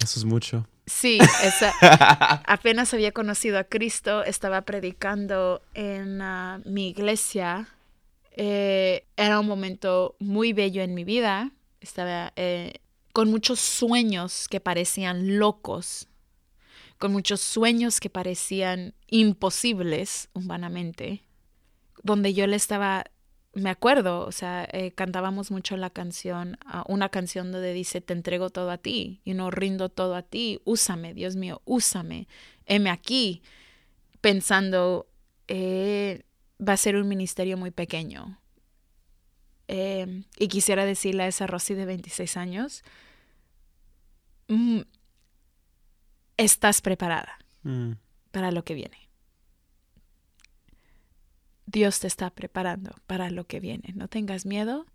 Eso es mucho. Sí, esa- apenas había conocido a Cristo, estaba predicando en ah, mi iglesia. Eh, era un momento muy bello en mi vida. Estaba eh, con muchos sueños que parecían locos, con muchos sueños que parecían imposibles humanamente, donde yo le estaba me acuerdo, o sea, eh, cantábamos mucho la canción, ah, una canción donde dice, te entrego todo a ti, y no rindo todo a ti, úsame, Dios mío, úsame, heme aquí, pensando, eh, va a ser un ministerio muy pequeño. Eh, y quisiera decirle a esa Rosy de 26 años, mm, estás preparada Mm. para lo que viene. Dios te está preparando para lo que viene. No tengas miedo,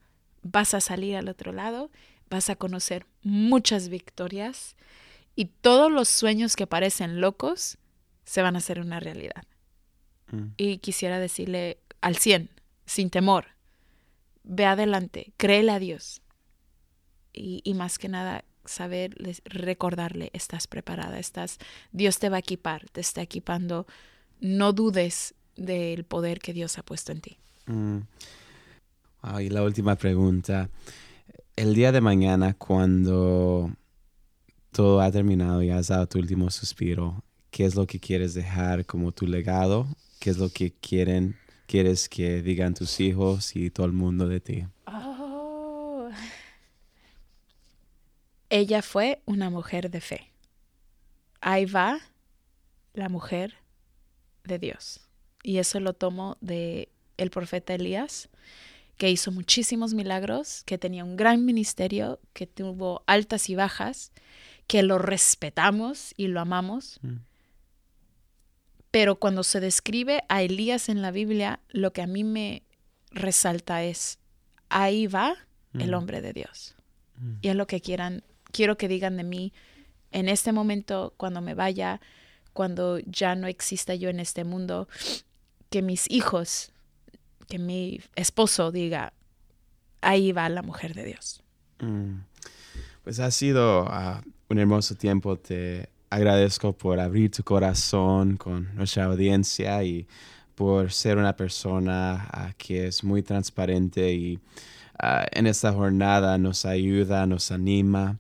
vas a salir al otro lado, vas a conocer muchas victorias y todos los sueños que parecen locos se van a hacer una realidad. Mm. Y quisiera decirle al 100, sin temor, ve adelante, créele a Dios. Y, y más que nada, saber recordarle, estás preparada, estás, Dios te va a equipar, te está equipando. No dudes del poder que Dios ha puesto en ti. Mm. Y la última pregunta. El día de mañana, cuando todo ha terminado y has dado tu último suspiro, ¿qué es lo que quieres dejar como tu legado? ¿Qué es lo que quieren, quieres que digan tus hijos y todo el mundo de ti? Oh. Ella fue una mujer de fe. Ahí va la mujer de Dios. Y eso lo tomo de el profeta Elías, que hizo muchísimos milagros, que tenía un gran ministerio, que tuvo altas y bajas, que lo respetamos y lo amamos. Mm. Pero cuando se describe a Elías en la Biblia, lo que a mí me resalta es, ahí va el Mm. hombre de Dios. Mm. Y es lo que quieran, quiero que digan de mí en este momento, cuando me vaya, cuando ya no exista yo en este mundo, que mis hijos, que mi esposo diga, ahí va la mujer de Dios. Mm. Pues ha sido ah, un hermoso tiempo. Te agradezco por abrir tu corazón con nuestra audiencia y por ser una persona ah, que es muy transparente y ah, en esta jornada nos ayuda, nos anima.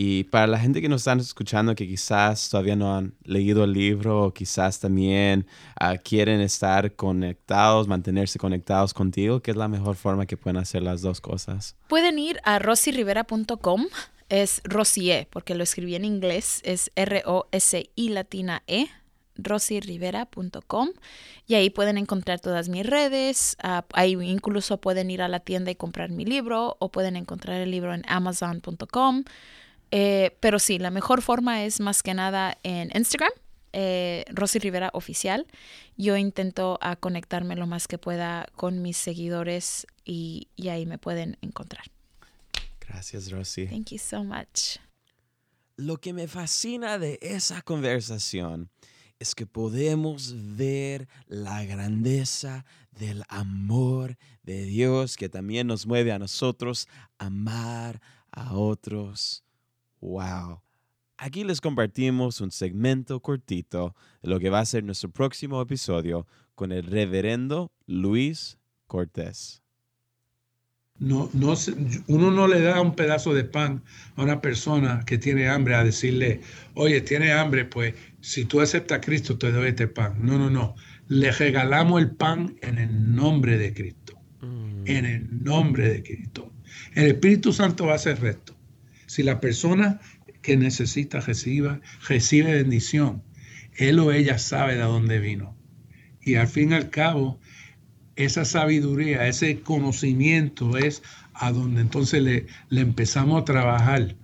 Y para la gente que nos están escuchando que quizás todavía no han leído el libro o quizás también ah, quieren estar conectados, mantenerse conectados contigo, ¿qué es la mejor forma que pueden hacer las dos cosas? Pueden ir a rosyrivera.com, es Rosie, porque lo escribí en inglés, es R-O-S-I latina E, rosyrivera.com y ahí pueden encontrar todas mis redes, ah, ahí incluso pueden ir a la tienda y comprar mi libro o pueden encontrar el libro en amazon.com. Eh, pero sí, la mejor forma es más que nada en Instagram, eh, Rosy Rivera Oficial. Yo intento a conectarme lo más que pueda con mis seguidores y, y ahí me pueden encontrar. Gracias, Rosy. Thank you so much. Lo que me fascina de esa conversación es que podemos ver la grandeza del amor de Dios que también nos mueve a nosotros amar a otros Wow. Aquí les compartimos un segmento cortito de lo que va a ser nuestro próximo episodio con el reverendo Luis Cortés. No, no, uno no le da un pedazo de pan a una persona que tiene hambre a decirle, oye, tiene hambre, pues si tú aceptas a Cristo te doy este pan. No, no, no. Le regalamos el pan en el nombre de Cristo. Mm. En el nombre de Cristo. El Espíritu Santo va a hacer resto. Si la persona que necesita reciba, recibe bendición, él o ella sabe de dónde vino. Y al fin y al cabo, esa sabiduría, ese conocimiento es a donde entonces le, empezamos a trabajar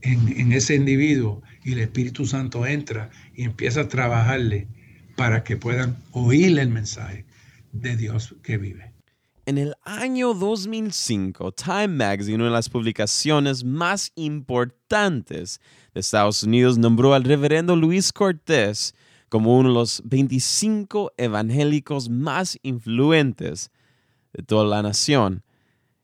en, en, ese individuo y el Espíritu Santo entra y empieza a trabajarle para que puedan oír el mensaje de Dios que vive. En el año 2005, Time Magazine, una de las publicaciones más importantes de Estados Unidos, nombró al reverendo Luis Cortés como uno de los 25 evangélicos más influentes de toda la nación.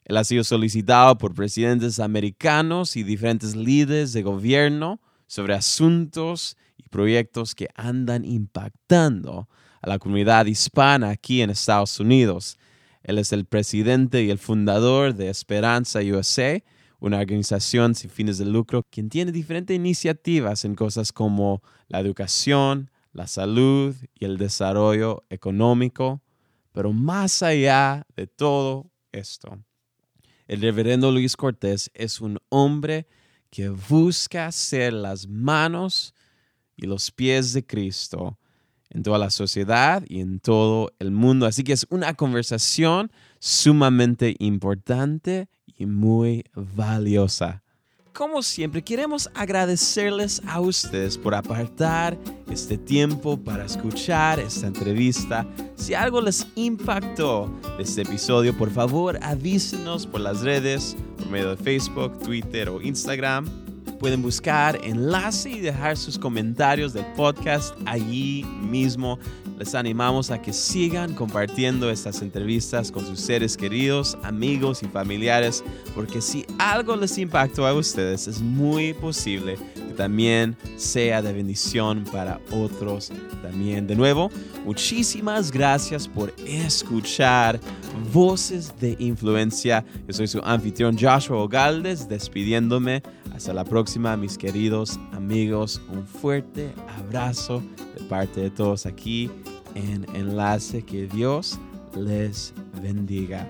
Él ha sido solicitado por presidentes americanos y diferentes líderes de gobierno sobre asuntos y proyectos que andan impactando a la comunidad hispana aquí en Estados Unidos. Él es el presidente y el fundador de Esperanza USA, una organización sin fines de lucro quien tiene diferentes iniciativas en cosas como la educación, la salud y el desarrollo económico. Pero más allá de todo esto, el reverendo Luis Cortés es un hombre que busca ser las manos y los pies de Cristo en toda la sociedad y en todo el mundo. Así que es una conversación sumamente importante y muy valiosa. Como siempre, queremos agradecerles a ustedes por apartar este tiempo para escuchar esta entrevista. Si algo les impactó de este episodio, por favor avísenos por las redes, por medio de Facebook, Twitter o Instagram pueden buscar enlace y dejar sus comentarios del podcast allí mismo. Les animamos a que sigan compartiendo estas entrevistas con sus seres queridos, amigos y familiares, porque si algo les impactó a ustedes, es muy posible que también sea de bendición para otros también. De nuevo, muchísimas gracias por escuchar Voces de Influencia. Yo soy su anfitrión Joshua Ogaldes, despidiéndome. Hasta la próxima, mis queridos amigos. Un fuerte abrazo de parte de todos aquí en Enlace. Que Dios les bendiga.